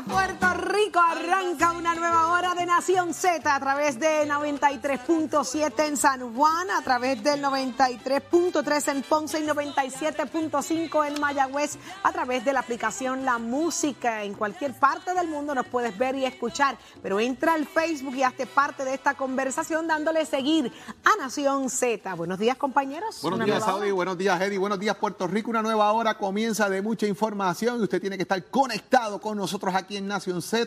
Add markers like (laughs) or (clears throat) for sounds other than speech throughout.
días, Puerto Rico. Arranca una nueva hora de Nación Z a través de 93.7 en San Juan, a través del 93.3 en Ponce y 97.5 en Mayagüez, a través de la aplicación La Música. En cualquier parte del mundo nos puedes ver y escuchar, pero entra al Facebook y hazte parte de esta conversación dándole seguir a Nación Z. Buenos días, compañeros. Buenos días, Saudi. Buenos días, Eddie. Buenos días, Puerto Rico. Una nueva hora comienza de mucha información y usted tiene que estar conectado con nosotros aquí en Nación Z,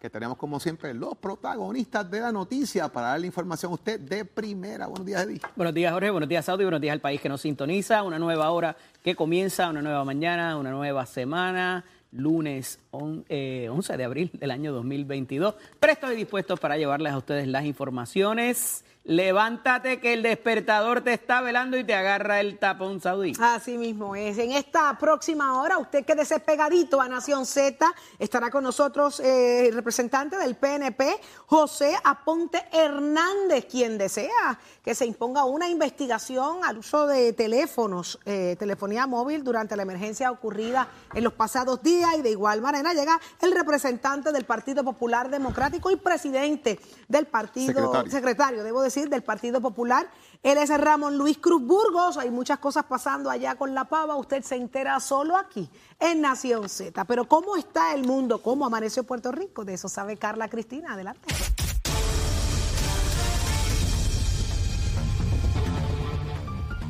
que tenemos como siempre los protagonistas de la noticia para darle información a usted de primera. Buenos días, Eddie. Buenos días, Jorge. Buenos días, Saudi. Buenos días al país que nos sintoniza. Una nueva hora que comienza, una nueva mañana, una nueva semana lunes 11 eh, de abril del año 2022. Presto y dispuesto para llevarles a ustedes las informaciones Levántate que el despertador te está velando y te agarra el tapón saudí. Así mismo es. En esta próxima hora, usted quédese pegadito a Nación Z. Estará con nosotros eh, el representante del PNP, José Aponte Hernández, quien desea que se imponga una investigación al uso de teléfonos, eh, telefonía móvil durante la emergencia ocurrida en los pasados días. Y de igual manera llega el representante del Partido Popular Democrático y presidente del partido, secretario, secretario debo decir del Partido Popular. Él es Ramón Luis Cruz Burgos. Hay muchas cosas pasando allá con la pava. Usted se entera solo aquí, en Nación Z. Pero ¿cómo está el mundo? ¿Cómo amaneció Puerto Rico? De eso sabe Carla Cristina. Adelante.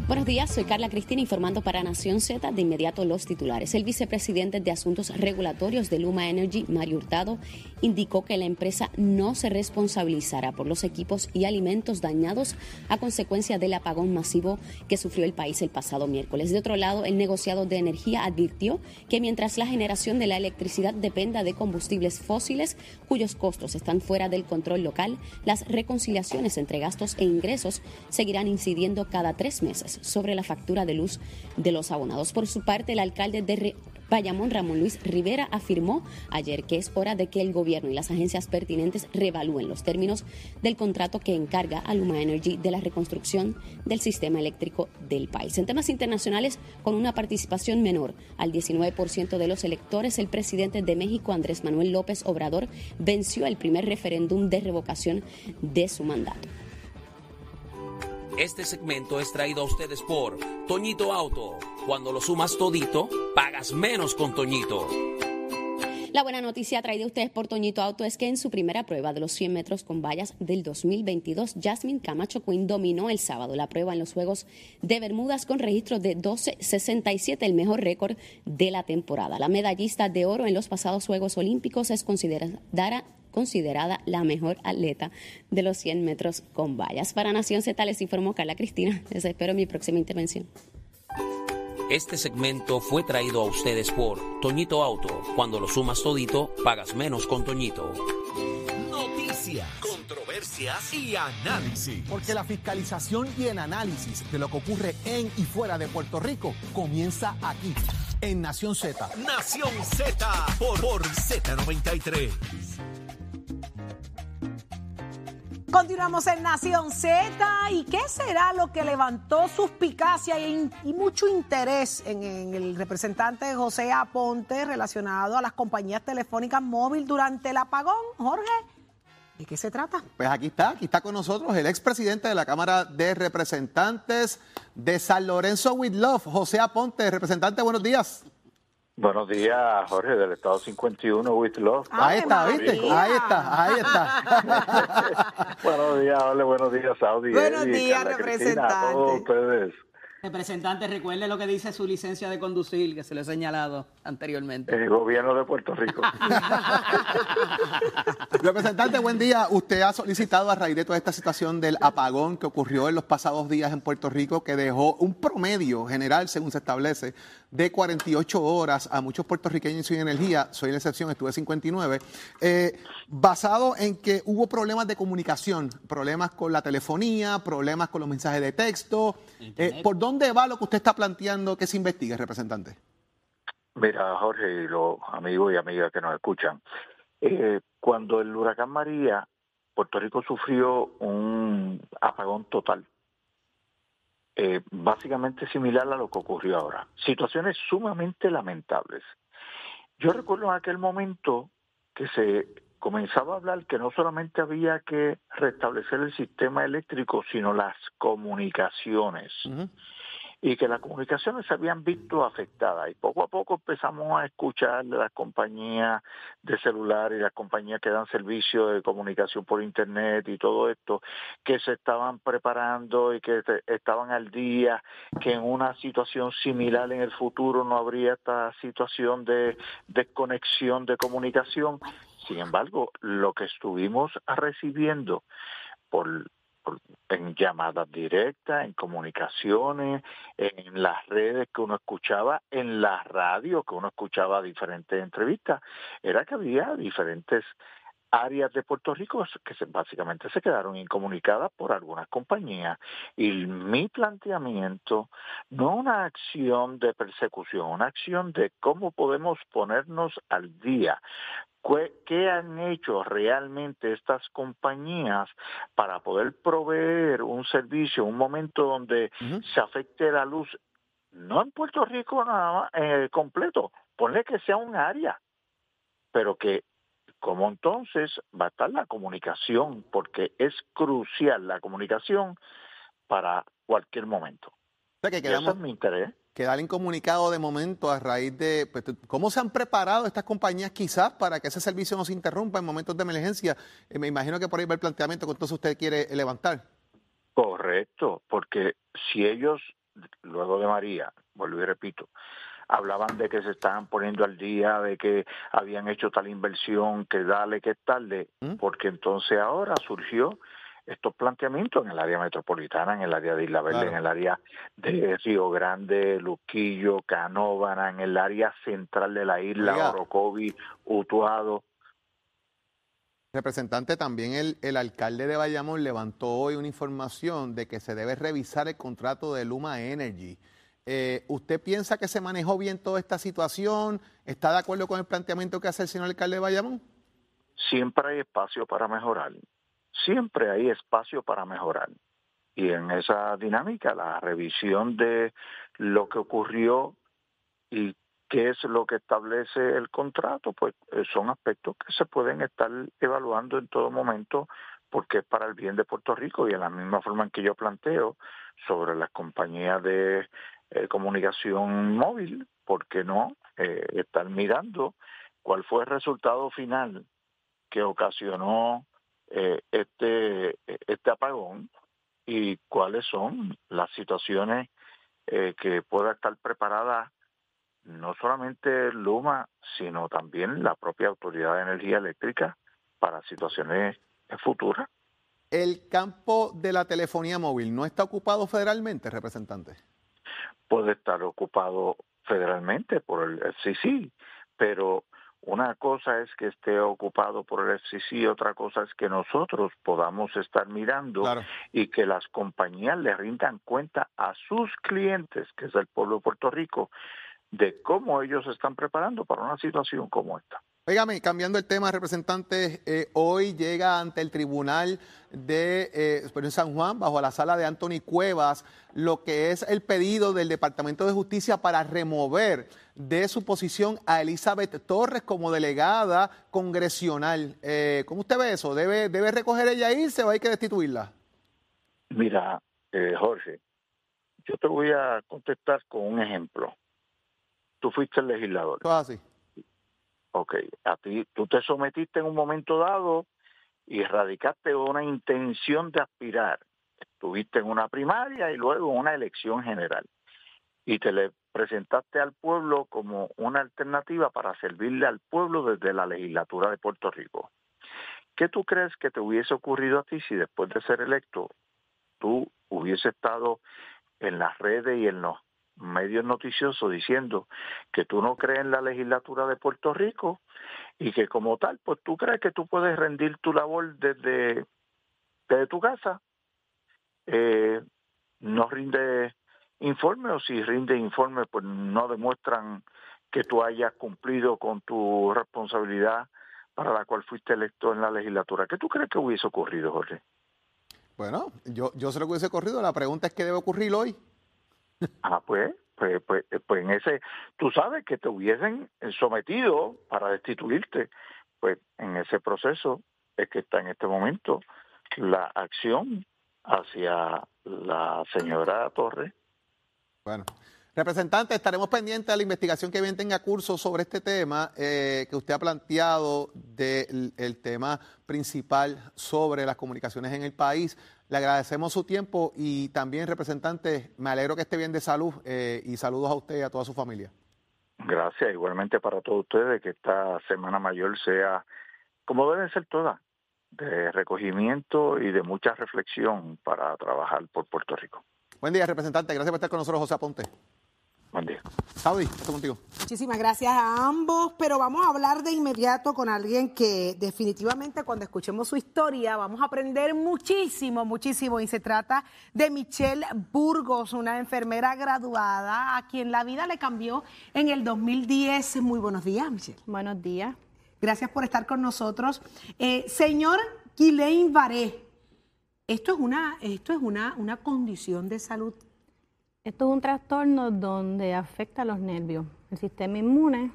Buenos días, soy Carla Cristina informando para Nación Z. De inmediato los titulares. El vicepresidente de Asuntos Regulatorios de Luma Energy, Mario Hurtado, indicó que la empresa no se responsabilizará por los equipos y alimentos dañados a consecuencia del apagón masivo que sufrió el país el pasado miércoles. De otro lado, el negociado de energía advirtió que mientras la generación de la electricidad dependa de combustibles fósiles cuyos costos están fuera del control local, las reconciliaciones entre gastos e ingresos seguirán incidiendo cada tres meses sobre la factura de luz de los abonados. Por su parte, el alcalde de Bayamón, Ramón Luis Rivera, afirmó ayer que es hora de que el gobierno y las agencias pertinentes revalúen los términos del contrato que encarga a Luma Energy de la reconstrucción del sistema eléctrico del país. En temas internacionales, con una participación menor al 19% de los electores, el presidente de México, Andrés Manuel López Obrador, venció el primer referéndum de revocación de su mandato. Este segmento es traído a ustedes por Toñito Auto. Cuando lo sumas todito, pagas menos con Toñito. La buena noticia traída a ustedes por Toñito Auto es que en su primera prueba de los 100 metros con vallas del 2022, Jasmine Camacho Quinn dominó el sábado la prueba en los Juegos de Bermudas con registro de 12.67, el mejor récord de la temporada. La medallista de oro en los pasados Juegos Olímpicos es considerada considerada la mejor atleta de los 100 metros con vallas. Para Nación Z les informó Carla Cristina. Les espero en mi próxima intervención. Este segmento fue traído a ustedes por Toñito Auto. Cuando lo sumas todito, pagas menos con Toñito. Noticias, controversias y análisis. Porque la fiscalización y el análisis de lo que ocurre en y fuera de Puerto Rico comienza aquí, en Nación Z. Nación Z por, por Z93. Continuamos en Nación Z. ¿Y qué será lo que levantó suspicacia y, mucho interés en, en, el representante José Aponte relacionado a las compañías telefónicas móviles durante el apagón? Jorge, ¿de qué se trata? Pues aquí está, aquí está con nosotros el expresidente de la Cámara de Representantes de San Lorenzo with Love, José Aponte. Representante, buenos días. Buenos días, Jorge, del Estado 51, with love. Ahí está, ¿viste? Ahí está, ahí está. (laughs) buenos días, Jorge, buenos días, Saudi. Buenos días, representante. a todos ustedes. Representante, recuerde lo que dice su licencia de conducir, que se lo he señalado anteriormente. El gobierno de Puerto Rico. (laughs) Representante, buen día. Usted ha solicitado a raíz de toda esta situación del apagón que ocurrió en los pasados días en Puerto Rico, que dejó un promedio general, según se establece, de 48 horas a muchos puertorriqueños sin energía. Soy la excepción, estuve 59. Eh, basado en que hubo problemas de comunicación, problemas con la telefonía, problemas con los mensajes de texto. Eh, ¿Por dónde va lo que usted está planteando que se investigue, representante? Mira, Jorge y los amigos y amigas que nos escuchan, eh, cuando el huracán María, Puerto Rico sufrió un apagón total, eh, básicamente similar a lo que ocurrió ahora. Situaciones sumamente lamentables. Yo recuerdo en aquel momento que se comenzaba a hablar que no solamente había que restablecer el sistema eléctrico, sino las comunicaciones y que las comunicaciones se habían visto afectadas. Y poco a poco empezamos a escuchar las compañías de celular y las compañías que dan servicio de comunicación por Internet y todo esto, que se estaban preparando y que estaban al día, que en una situación similar en el futuro no habría esta situación de desconexión de comunicación. Sin embargo, lo que estuvimos recibiendo por en llamadas directas, en comunicaciones, en las redes que uno escuchaba, en la radio que uno escuchaba diferentes entrevistas, era que había diferentes áreas de Puerto Rico que básicamente se quedaron incomunicadas por algunas compañías. Y mi planteamiento no una acción de persecución, una acción de cómo podemos ponernos al día, ¿Qué han hecho realmente estas compañías para poder proveer un servicio un momento donde se afecte la luz? No en Puerto Rico nada más, eh, completo, ponle que sea un área, pero que como entonces va a estar la comunicación, porque es crucial la comunicación para cualquier momento. O que quedamos, es mi interés quedar incomunicado de momento a raíz de pues, cómo se han preparado estas compañías quizás para que ese servicio no se interrumpa en momentos de emergencia. Eh, me imagino que por ahí va el planteamiento que entonces usted quiere levantar. Correcto, porque si ellos, luego de María, vuelvo y repito, hablaban de que se estaban poniendo al día, de que habían hecho tal inversión, que dale, que tarde, ¿Mm? porque entonces ahora surgió estos planteamientos en el área metropolitana, en el área de Isla Verde, en el área de Río Grande, Luquillo, Canóvana, en el área central de la isla, Orocovi, Utuado. Representante, también el, el, alcalde de Bayamón levantó hoy una información de que se debe revisar el contrato de Luma Energy. Eh, ¿Usted piensa que se manejó bien toda esta situación? ¿Está de acuerdo con el planteamiento que hace el señor alcalde de Bayamón? Siempre hay espacio para mejorar siempre hay espacio para mejorar. Y en esa dinámica, la revisión de lo que ocurrió y qué es lo que establece el contrato, pues eh, son aspectos que se pueden estar evaluando en todo momento porque es para el bien de Puerto Rico y en la misma forma en que yo planteo sobre las compañías de eh, comunicación móvil, ¿por qué no eh, estar mirando cuál fue el resultado final que ocasionó eh, este, este apagón y cuáles son las situaciones eh, que pueda estar preparada no solamente Luma, sino también la propia Autoridad de Energía Eléctrica para situaciones futuras. ¿El campo de la telefonía móvil no está ocupado federalmente, representante? Puede estar ocupado federalmente por el FCC, pero una cosa es que esté ocupado por el FCC, otra cosa es que nosotros podamos estar mirando y que las compañías le rindan cuenta a sus clientes, que es el pueblo de Puerto Rico, de cómo ellos se están preparando para una situación como esta. Óigame, cambiando el tema, representante, eh, hoy llega ante el Tribunal de eh, San Juan, bajo la sala de Anthony Cuevas, lo que es el pedido del Departamento de Justicia para remover de su posición a Elizabeth Torres como delegada congresional. Eh, ¿Cómo usted ve eso? ¿Debe, ¿Debe recoger ella irse o hay que destituirla? Mira, eh, Jorge, yo te voy a contestar con un ejemplo. Tú fuiste el legislador. Todo así. Ok, a ti, tú te sometiste en un momento dado y radicaste una intención de aspirar. Estuviste en una primaria y luego en una elección general. Y te le presentaste al pueblo como una alternativa para servirle al pueblo desde la legislatura de Puerto Rico. ¿Qué tú crees que te hubiese ocurrido a ti si después de ser electo tú hubiese estado en las redes y en los medios noticiosos diciendo que tú no crees en la legislatura de Puerto Rico y que como tal, pues tú crees que tú puedes rendir tu labor desde, desde tu casa, eh, no rinde informe o si rinde informe, pues no demuestran que tú hayas cumplido con tu responsabilidad para la cual fuiste electo en la legislatura. ¿Qué tú crees que hubiese ocurrido, Jorge? Bueno, yo, yo sé lo que hubiese ocurrido. La pregunta es qué debe ocurrir hoy. Ah, pues, pues, pues, pues, en ese, tú sabes que te hubiesen sometido para destituirte. pues en ese proceso es que está en este momento la acción hacia la señora Torres. Bueno, representante, estaremos pendientes de la investigación que bien tenga curso sobre este tema eh, que usted ha planteado del el tema principal sobre las comunicaciones en el país. Le agradecemos su tiempo y también, representante, me alegro que esté bien de salud eh, y saludos a usted y a toda su familia. Gracias, igualmente para todos ustedes, que esta Semana Mayor sea como deben ser todas, de recogimiento y de mucha reflexión para trabajar por Puerto Rico. Buen día, representante. Gracias por estar con nosotros, José Aponte. Buen día. Saudi, estoy contigo. Muchísimas gracias a ambos, pero vamos a hablar de inmediato con alguien que definitivamente cuando escuchemos su historia vamos a aprender muchísimo, muchísimo. Y se trata de Michelle Burgos, una enfermera graduada a quien la vida le cambió en el 2010. Muy buenos días, Michelle. Buenos días. Gracias por estar con nosotros. Eh, señor Guilain Varé, esto es una, esto es una, una condición de salud. Esto es un trastorno donde afecta a los nervios. El sistema inmune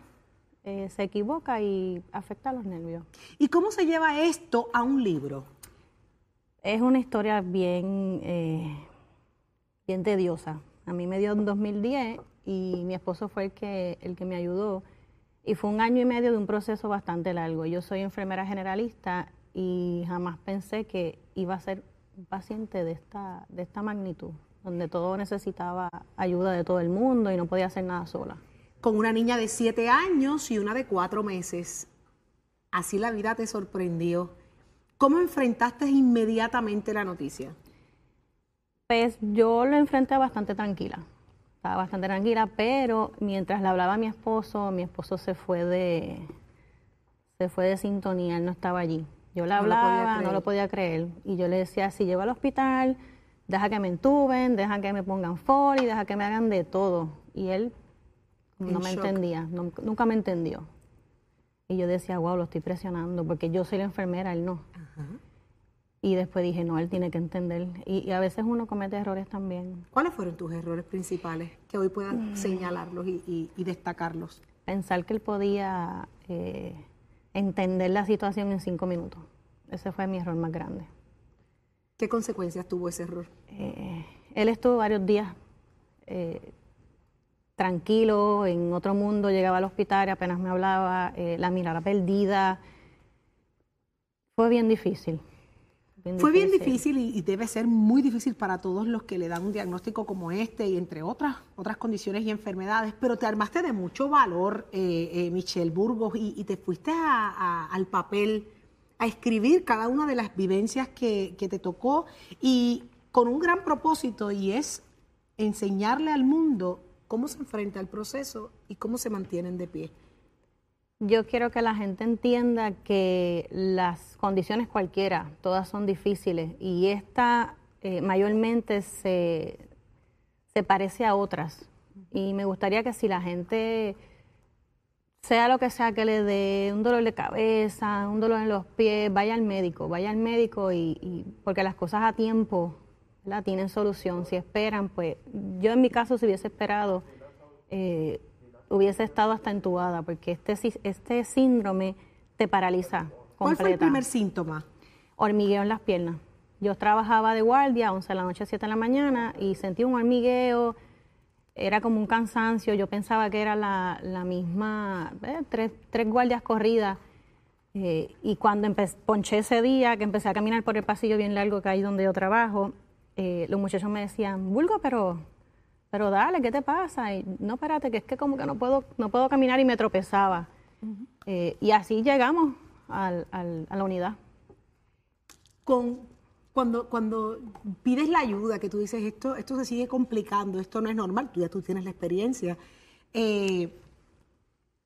eh, se equivoca y afecta a los nervios. ¿Y cómo se lleva esto a un libro? Es una historia bien, eh, bien tediosa. A mí me dio en 2010 y mi esposo fue el que, el que me ayudó. Y fue un año y medio de un proceso bastante largo. Yo soy enfermera generalista y jamás pensé que iba a ser un paciente de esta, de esta magnitud, donde todo necesitaba ayuda de todo el mundo y no podía hacer nada sola. Con una niña de siete años y una de cuatro meses. Así la vida te sorprendió. ¿Cómo enfrentaste inmediatamente la noticia? Pues yo lo enfrenté bastante tranquila. Estaba bastante tranquila, pero mientras le hablaba a mi esposo, mi esposo se fue de se fue de sintonía, él no estaba allí. Yo le No lo podía hablaba, no lo podía creer. Y yo le decía, si llego al hospital, deja que me entuben, deja que me pongan foli, deja que me hagan de todo. Y él no me shock. entendía, no- nunca me entendió. Y yo decía, wow, lo estoy presionando, porque yo soy la enfermera, él no. Y después dije, no, él tiene que entender. Y, y a veces uno comete errores también. ¿Cuáles fueron tus errores principales que hoy puedas señalarlos y, y- y destacarlos? Pensar que él podía eh, entender la situación en cinco minutos. Ese fue mi error más grande. ¿Qué consecuencias tuvo ese error? Eh, él estuvo varios días eh, tranquilo, en otro mundo, llegaba al hospital, y apenas me hablaba, eh, la mirada perdida. Fue bien difícil. Fue bien difícil y, y debe ser muy difícil para todos los que le dan un diagnóstico como este y entre otras otras condiciones y enfermedades, pero te armaste de mucho valor, eh, eh, Michelle Burgos, y, y te fuiste a- a- al papel a escribir cada una de las vivencias que, te tocó y con un gran propósito y es enseñarle al mundo cómo se enfrenta al proceso y cómo se mantienen de pie. Yo quiero que la gente entienda que las condiciones cualquiera, todas son difíciles y esta eh, mayormente se, se parece a otras. Y me gustaría que si la gente, sea lo que sea que le dé un dolor de cabeza, un dolor en los pies, vaya al médico, vaya al médico y, y- porque las cosas a tiempo ¿verdad? tienen solución. Si esperan, pues yo en mi caso si hubiese esperado, eh, hubiese estado hasta entubada, porque este, este síndrome te paraliza. ¿Cuál fue el completa. primer síntoma? Hormigueo en las piernas. Yo trabajaba de guardia, 11 de la noche, 7 de la mañana, y sentí un hormigueo, era como un cansancio, yo pensaba que era la, la misma, eh, tres, tres guardias corridas. Eh, y cuando ponché ese día, que empecé a caminar por el pasillo bien largo que hay donde yo trabajo, eh, los muchachos me decían, Bulgo, pero, pero dale, ¿qué te pasa? Y, no, espérate, que es que como que no puedo, no puedo caminar y me tropezaba. Y así llegamos al- al- a la unidad. con cuando, cuando pides la ayuda, que tú dices esto, esto se sigue complicando, esto no es normal, tú ya tú tienes la experiencia, eh,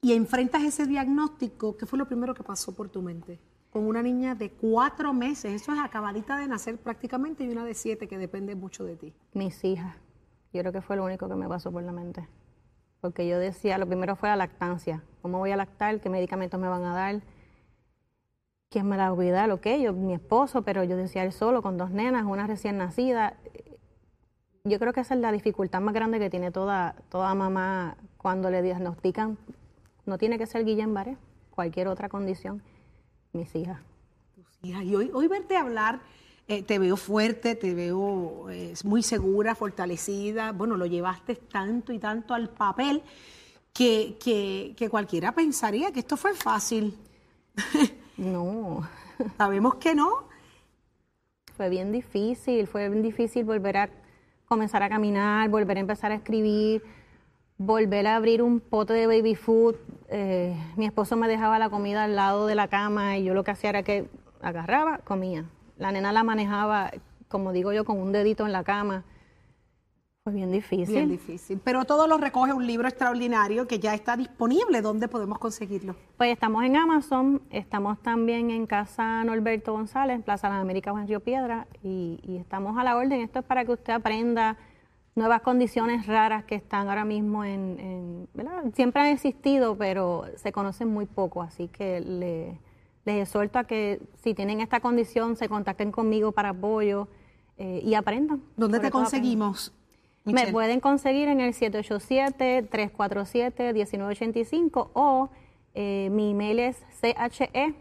y enfrentas ese diagnóstico, ¿qué fue lo primero que pasó por tu mente? Con una niña de cuatro meses, eso es acabadita de nacer prácticamente, y una de siete que depende mucho de ti. mis hijas. Yo creo que fue lo único que me pasó por la mente. Porque yo decía, lo primero fue la lactancia. ¿Cómo voy a lactar? ¿Qué medicamentos me van a dar? ¿Quién me la va a cuidar? Ok, yo, mi esposo, pero yo decía él solo, con dos nenas, una recién nacida. Yo creo que esa es la dificultad más grande que tiene toda, toda mamá cuando le diagnostican. No tiene que ser Guillain-Barré, cualquier otra condición. mis hijas. Tus hijas. Y hoy, hoy verte hablar, eh, te veo fuerte, te veo eh, muy segura, fortalecida. Bueno, lo llevaste tanto y tanto al papel que, que, que cualquiera pensaría que esto fue fácil. (laughs) No, Sabemos que no. fue bien difícil, fue bien difícil volver a comenzar a caminar, volver a empezar a escribir, volver a abrir un pote de baby food. Eh, mi esposo me dejaba la comida al lado de la cama y yo lo que hacía era que agarraba, comía. La nena la manejaba, como digo yo, con un dedito en la cama. Fue bien difícil. Bien difícil. Pero todo lo recoge un libro extraordinario que ya está disponible. ¿Dónde podemos conseguirlo? Pues estamos en Amazon, estamos también en Casa Norberto González, Plaza Las Américas, en Río Piedra, y, y estamos a la orden. Esto es para que usted aprenda nuevas condiciones raras que están ahora mismo en, en- ¿verdad? Siempre han existido, pero se conocen muy poco, así que le- les exhorto a que si tienen esta condición se contacten conmigo para apoyo eh, y aprendan. ¿Dónde Sobre te aprendan. Me pueden conseguir en el 787-347-1985 o eh, mi email es che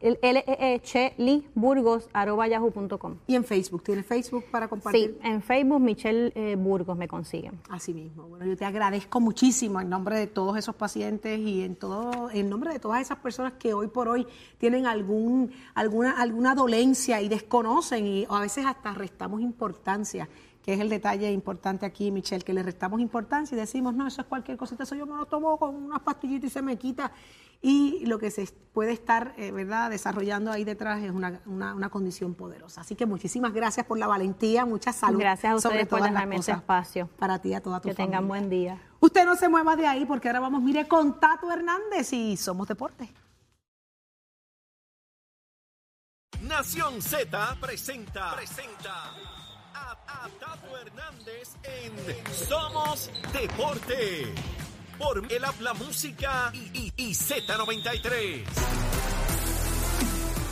el lee cheli burgos arroba yahoo.com. Y en Facebook. ¿Tienes Facebook para compartir? Sí, en Facebook Michelle eh, Burgos me consiguen. Así mismo. Bueno, yo te agradezco muchísimo en nombre de todos esos pacientes y en todo, en nombre de todas esas personas que hoy por hoy tienen algún, alguna, alguna dolencia y desconocen y a veces hasta restamos importancia, que es el detalle importante aquí, Michelle, que le restamos importancia y decimos, no, eso es cualquier cosita, eso yo me lo tomo con unas pastillitas y se me quita. Y lo que se puede estar, eh, ¿verdad?, desarrollando ahí detrás es una, una- una condición poderosa. Así que muchísimas gracias por la valentía, mucha salud. Gracias a sobre ustedes por todas las dejarme este cosas. espacio. Para ti y a toda tu Que familia. tengan buen día. Usted no se mueva de ahí porque ahora vamos, mire, con Tato Hernández y Somos Deporte. Nación Z presenta, presenta a, Tato Hernández en Somos Deporte. Por el habla música y, y- y Z93.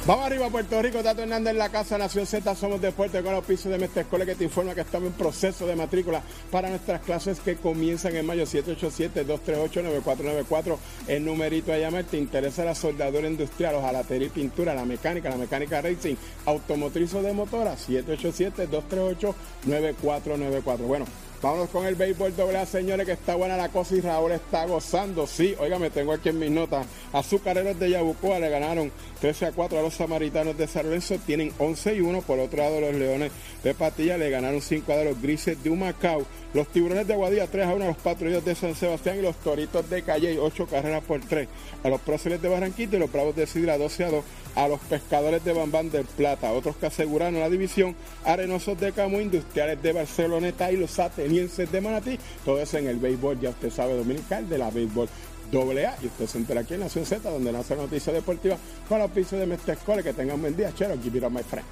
Vamos arriba, Puerto Rico. Tato Hernández en la casa Nación Z. Somos Deporte con los pisos de Mestre Escuela que te informa que estamos en proceso de matrícula para nuestras clases que comienzan en mayo 787-238-9494. El numerito a llamar. ¿Te interesa la soldadura industrial, hojalatería y pintura, la mecánica, la mecánica racing, automotriz o de motora? 787-238-9494. Bueno. Vámonos con el béisbol doble A, señores, que está buena la cosa y Raúl está gozando. Sí, me tengo aquí en mis notas. Azucareros de Yabucoa le ganaron 13 a 4 a los samaritanos de San Lorenzo. Tienen 11 y 1. Por otro lado, los Leones de Patilla le ganaron 5 a los Grises de Humacao. Los Tiburones de Guadilla 3 a 1 a los Patrullos de San Sebastián y los Toritos de Calle 8 carreras por 3 a los Próceres de Barranquita y los Bravos de Sidra 12 a 2 a los Pescadores de Bambán del Plata. Otros que aseguraron la división, Arenosos de Camus, Industriales de Barceloneta y los Atenienses de Manatí. Todo eso en el béisbol, ya usted sabe, dominical de la béisbol. Doble A, y usted se entera aquí en Nación Z, donde nace la noticia deportiva con los pisos de Mestre Escuela. Que tengan un buen día, chero, give it up, my friend.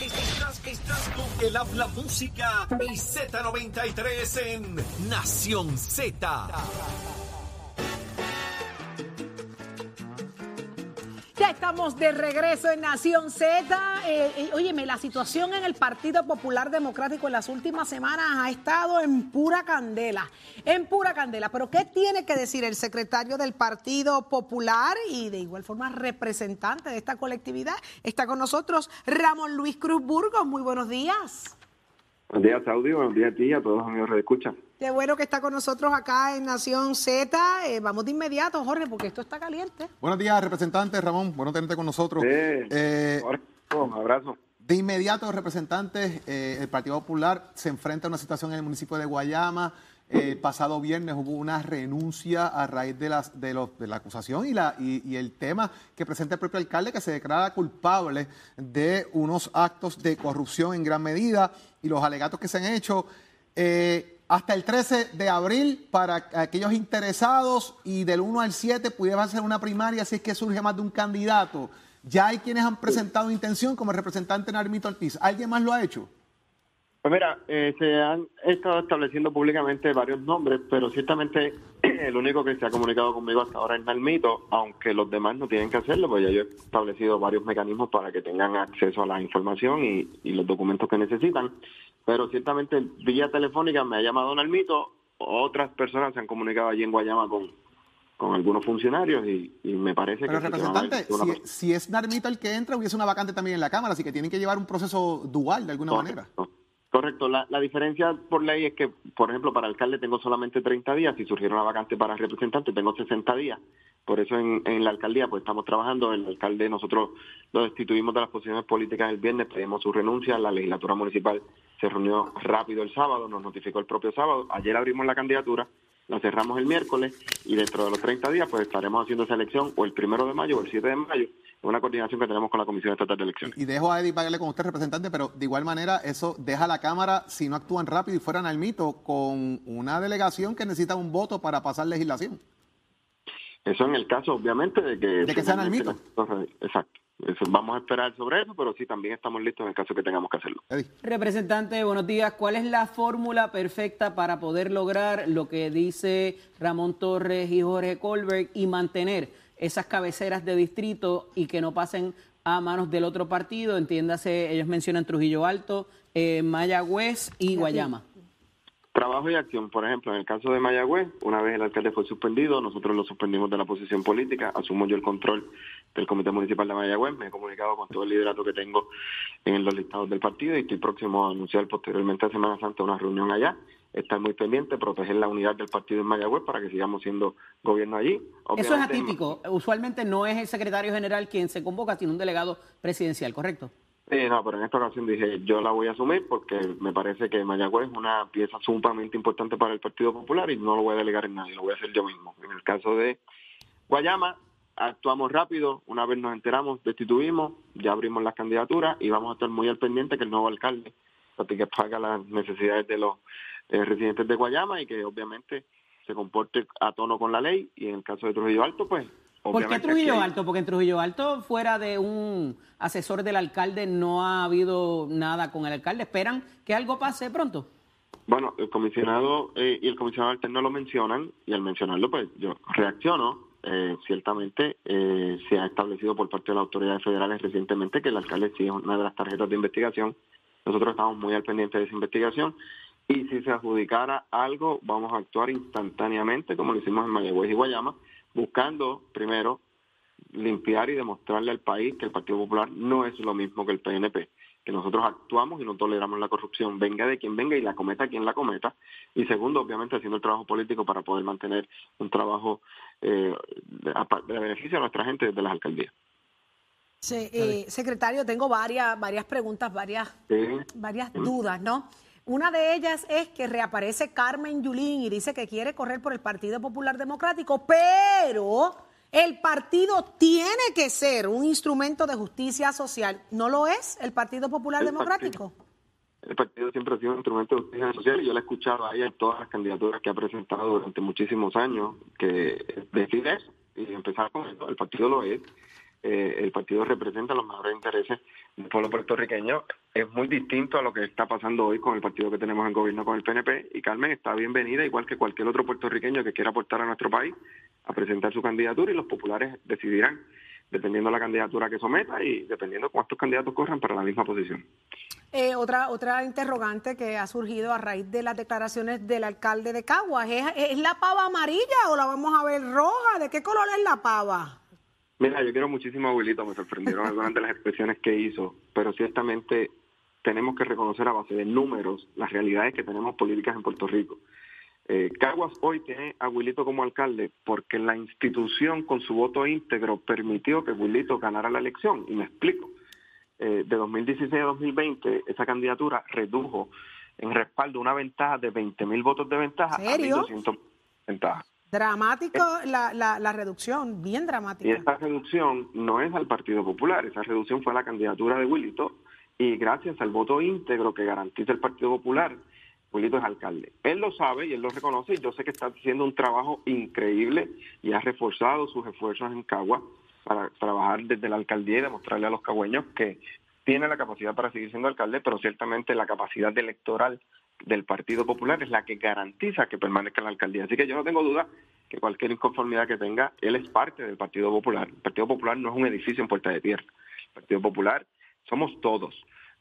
Estás, estás con el habla música y Z93 en Nación Z. Ya estamos de regreso en Nación Z. Eh, eh, óyeme, la situación en el Partido Popular Democrático en las últimas semanas ha estado en pura candela, en pura candela. Pero ¿qué tiene que decir el secretario del Partido Popular y de igual forma representante de esta colectividad? Está con nosotros Ramón Luis Cruz Burgos. Muy buenos días. Buenos días, Saudi. Buenos días a ti a todos los amigos que escuchan. Qué bueno que está con nosotros acá en Nación Z. Eh, vamos de inmediato, Jorge, porque esto está caliente. Buenos días, representante Ramón. Bueno tenerte con nosotros. Sí. Eh, Jorge, un abrazo. de inmediato, representantes, eh, el Partido Popular se enfrenta a una situación en el municipio de Guayama. Eh, El pasado viernes hubo una renuncia a raíz de, las, de, los- de la acusación y, la, y, y el tema que presenta el propio alcalde que se declara culpable de unos actos de corrupción en gran medida y los alegatos que se han hecho. eh, hasta el 13 de abril para aquellos interesados y del 1 al 7 pudiera ser una primaria si es que surge más de un candidato. Ya hay quienes han presentado intención como el representante Narmito Ortiz. ¿Alguien más lo ha hecho? Pues mira, eh, se han estado estableciendo públicamente varios nombres, pero ciertamente (clears throat) el único que se ha comunicado conmigo hasta ahora es Nalmito, aunque los demás no tienen que hacerlo, pues ya yo he establecido varios mecanismos para que tengan acceso a la información y, y los documentos que necesitan. Pero ciertamente vía telefónica me ha llamado Nalmito, otras personas se han comunicado allí en Guayama con, con algunos funcionarios y, me parece Pero que... representante, si, es Narmito el que entra, hubiese una vacante también en la Cámara, así que tienen que llevar un proceso dual de alguna manera. Correcto, la, la, diferencia por ley es que, por ejemplo, para alcalde tengo solamente 30 días, si surgiera una vacante para representante tengo 60 días, por eso en, en la alcaldía pues estamos trabajando, el alcalde nosotros lo destituimos de las posiciones políticas el viernes, pedimos su renuncia, la legislatura municipal se reunió rápido el sábado, nos notificó el propio sábado, ayer abrimos la candidatura, la cerramos el miércoles y dentro de los 30 días pues estaremos haciendo esa elección o el primero de mayo o el 7 de mayo, una coordinación que tenemos con la Comisión Estatal de Elecciones. Y dejo a Eddie pagarle con usted, representante, pero de igual manera eso deja a la Cámara, si no actúan rápido y fueran al mito, con una delegación que necesita un voto para pasar legislación. Eso en el caso, obviamente, de que... De que sean al mito. Exacto vamos a esperar sobre eso, pero sí también estamos listos en el caso que tengamos que hacerlo. Representante, buenos días. ¿Cuál es la fórmula perfecta para poder lograr lo que dice Ramón Torres y Jorge Colberg y mantener esas cabeceras de distrito y que no pasen a manos del otro partido? Entiéndase, ellos mencionan Trujillo Alto, eh, Mayagüez y Guayama. Trabajo y acción, por ejemplo, en el caso de Mayagüez, una vez el alcalde fue suspendido, nosotros lo suspendimos de la posición política, asumo yo el control del Comité Municipal de Mayagüez, me he comunicado con todo el liderato que tengo en los listados del partido y estoy próximo a anunciar posteriormente a Semana Santa una reunión allá, estar muy pendiente, proteger la unidad del partido en Mayagüez para que sigamos siendo gobierno allí. Eso es atípico, usualmente no es el secretario general quien se convoca, sino un delegado presidencial, ¿correcto? No, pero en esta ocasión dije, yo la voy a asumir porque me parece que Mayagüez es una pieza sumamente importante para el Partido Popular y no lo voy a delegar en nadie, lo voy a hacer yo mismo. En el caso de Guayama, actuamos rápido, una vez nos enteramos, destituimos, ya abrimos las candidaturas y vamos a estar muy al pendiente que el nuevo alcalde que paga las necesidades de los eh, residentes de Guayama y que obviamente se comporte a tono con la ley y en el caso de Trujillo Alto, pues ¿Por qué Trujillo Alto? Porque en Trujillo Alto, fuera de un asesor del alcalde, no ha habido nada con el alcalde. ¿Esperan que algo pase pronto? Bueno, el comisionado eh, y el comisionado alterno lo mencionan y al mencionarlo, pues yo reacciono. Eh, ciertamente eh, se ha establecido por parte de las autoridades federales recientemente que el alcalde sí es una de las tarjetas de investigación. Nosotros estamos muy al pendiente de esa investigación y si se adjudicara algo, vamos a actuar instantáneamente, como lo hicimos en Mayagüez y Guayama, buscando primero limpiar y demostrarle al país que el Partido Popular no es lo mismo que el PNP, que nosotros actuamos y no toleramos la corrupción, venga de quien venga y la cometa quien la cometa, y segundo, obviamente, haciendo el trabajo político para poder mantener un trabajo eh, de, beneficio a nuestra gente desde las alcaldías. Sí, eh, secretario, tengo varias, varias preguntas, varias, varias dudas, ¿no? Una de ellas es que reaparece Carmen Yulín y dice que quiere correr por el Partido Popular Democrático, pero el partido tiene que ser un instrumento de justicia social. ¿No lo es el Partido Popular Democrático? el partido siempre ha sido un instrumento de justicia social y yo le he escuchado ahí en todas las candidaturas que ha presentado durante muchísimos años que decide eso y empezar con eso. El partido lo es. Eh, el partido representa los mejores intereses del pueblo puertorriqueño. Es muy distinto a lo que está pasando hoy con el partido que tenemos en gobierno con el PNP. Y Carmen está bienvenida, igual que cualquier otro puertorriqueño que quiera aportar a nuestro país, a presentar su candidatura y los populares decidirán, dependiendo de la candidatura que someta y dependiendo cuántos candidatos corran para la misma posición. Eh, otra, otra interrogante que ha surgido a raíz de las declaraciones del alcalde de Caguas, ¿es, ¿es la pava amarilla o la vamos a ver roja? ¿De qué color es la pava? Mira, yo quiero muchísimo a Abuelito, me sorprendieron algunas de las expresiones que hizo, pero ciertamente tenemos que reconocer a base de números las realidades que tenemos políticas en Puerto Rico. Eh, Caguas hoy tiene a Wilito como alcalde porque la institución con su voto íntegro permitió que Wilito ganara la elección. Y me explico. Eh, de 2016 a 2020, esa candidatura redujo en respaldo una ventaja de 20 mil votos de ventaja a 1.200 ventajas. Dramático la, la, reducción, bien dramática. Y esa reducción no es al Partido Popular, esa reducción fue a la candidatura de Willito y gracias al voto íntegro que garantiza el Partido Popular, Willito es alcalde. Él lo sabe y él lo reconoce y yo sé que está haciendo un trabajo increíble y ha reforzado sus esfuerzos en Cagua para trabajar desde la alcaldía y demostrarle a los cagüeños que tiene la capacidad para seguir siendo alcalde, pero ciertamente la capacidad electoral del Partido Popular es la que garantiza que permanezca en la alcaldía. Así que yo no tengo duda que cualquier inconformidad que tenga, él es parte del Partido Popular. El Partido Popular no es un edificio en puerta de tierra. El Partido Popular somos todos.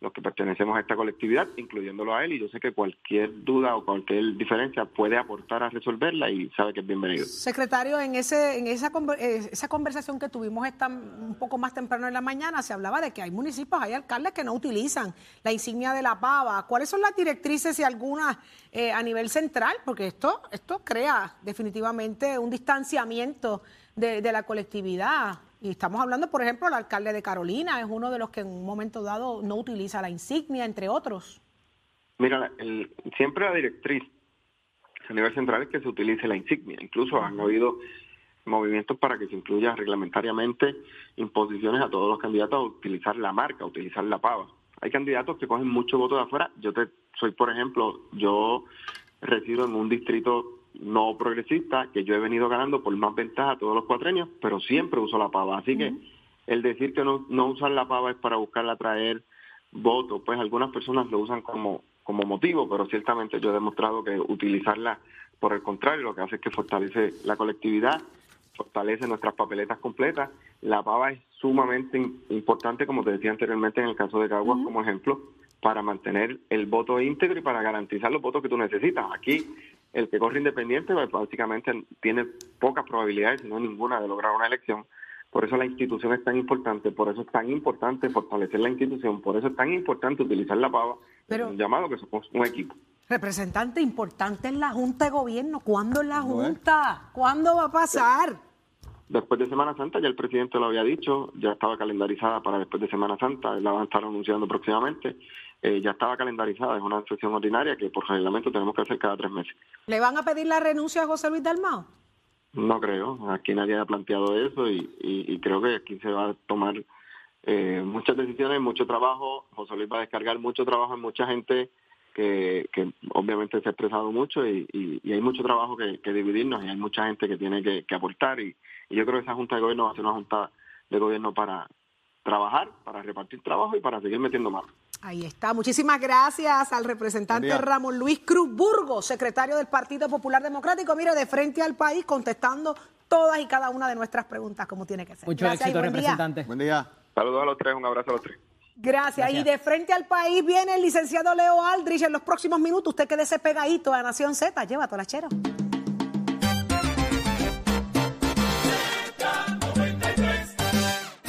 Los que pertenecemos a esta colectividad, incluyéndolo a él, y yo sé que cualquier duda o cualquier diferencia puede aportar a resolverla y sabe que es bienvenido. Secretario, en ese en esa, eh, esa conversación que tuvimos esta, un poco más temprano en la mañana, se hablaba de que hay municipios, hay alcaldes que no utilizan la insignia de la pava. ¿Cuáles son las directrices y algunas eh, a nivel central? Porque esto, esto crea definitivamente un distanciamiento de, de la colectividad. Y estamos hablando, por ejemplo, el alcalde de Carolina es uno de los que en un momento dado no utiliza la insignia, entre otros. Mira, el, siempre la directriz a nivel central es que se utilice la insignia. Incluso han habido movimientos para que se incluya reglamentariamente imposiciones a todos los candidatos a utilizar la marca, a utilizar la pava. Hay candidatos que cogen mucho voto de afuera. Yo te soy, por ejemplo, yo resido en un distrito no progresista, que yo he venido ganando por más ventaja todos los cuatrenios, pero siempre uso la pava. Así que el decir que no, no usar la pava es para buscarla atraer votos, pues algunas personas lo usan como, como motivo, pero ciertamente yo he demostrado que utilizarla por el contrario lo que hace es que fortalece la colectividad, fortalece nuestras papeletas completas. La pava es sumamente importante, como te decía anteriormente en el caso de Caguas como ejemplo, para mantener el voto íntegro y para garantizar los votos que tú necesitas. Aquí el que corre independiente pues, básicamente tiene pocas probabilidades, no ninguna, de lograr una elección. Por eso la institución es tan importante, por eso es tan importante fortalecer la institución, por eso es tan importante utilizar la pava, Pero, un llamado que somos un equipo. Representante importante en la Junta de Gobierno. ¿Cuándo en la Junta? ¿Cuándo va a pasar? Después de Semana Santa, ya el presidente lo había dicho, ya estaba calendarizada para después de Semana Santa, la van a estar anunciando próximamente. Eh, ya estaba calendarizada, es una sesión ordinaria que por reglamento tenemos que hacer cada tres meses. ¿Le van a pedir la renuncia a José Luis Dalmao? No creo, aquí nadie ha planteado eso y, creo que aquí se va a tomar eh, muchas decisiones, mucho trabajo. José Luis va a descargar mucho trabajo en mucha gente que, obviamente se ha expresado mucho y, hay mucho trabajo que, dividirnos y hay mucha gente que tiene que, aportar y, yo creo que esa Junta de Gobierno va a ser una Junta de Gobierno para trabajar, para repartir trabajo y para seguir metiendo mano. Ahí está. Muchísimas gracias al representante Ramón Luis Cruz Burgos, secretario del Partido Popular Democrático. Mire, de frente al país, contestando todas y cada una de nuestras preguntas como tiene que ser. Mucho éxito, representante. Buen día. Saludos a los tres, un abrazo a los tres. Gracias. Y de frente al país viene el licenciado Leo Aldrich. En los próximos minutos, usted quédese pegadito a Nación Z. Lleva, tolachero.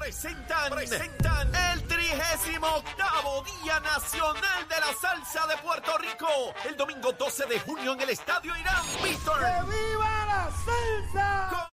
presentan, presentan el 38 Día Nacional de la Salsa de Puerto Rico. El domingo 12 de junio en el Estadio Irán Víctor. ¡Que viva la salsa!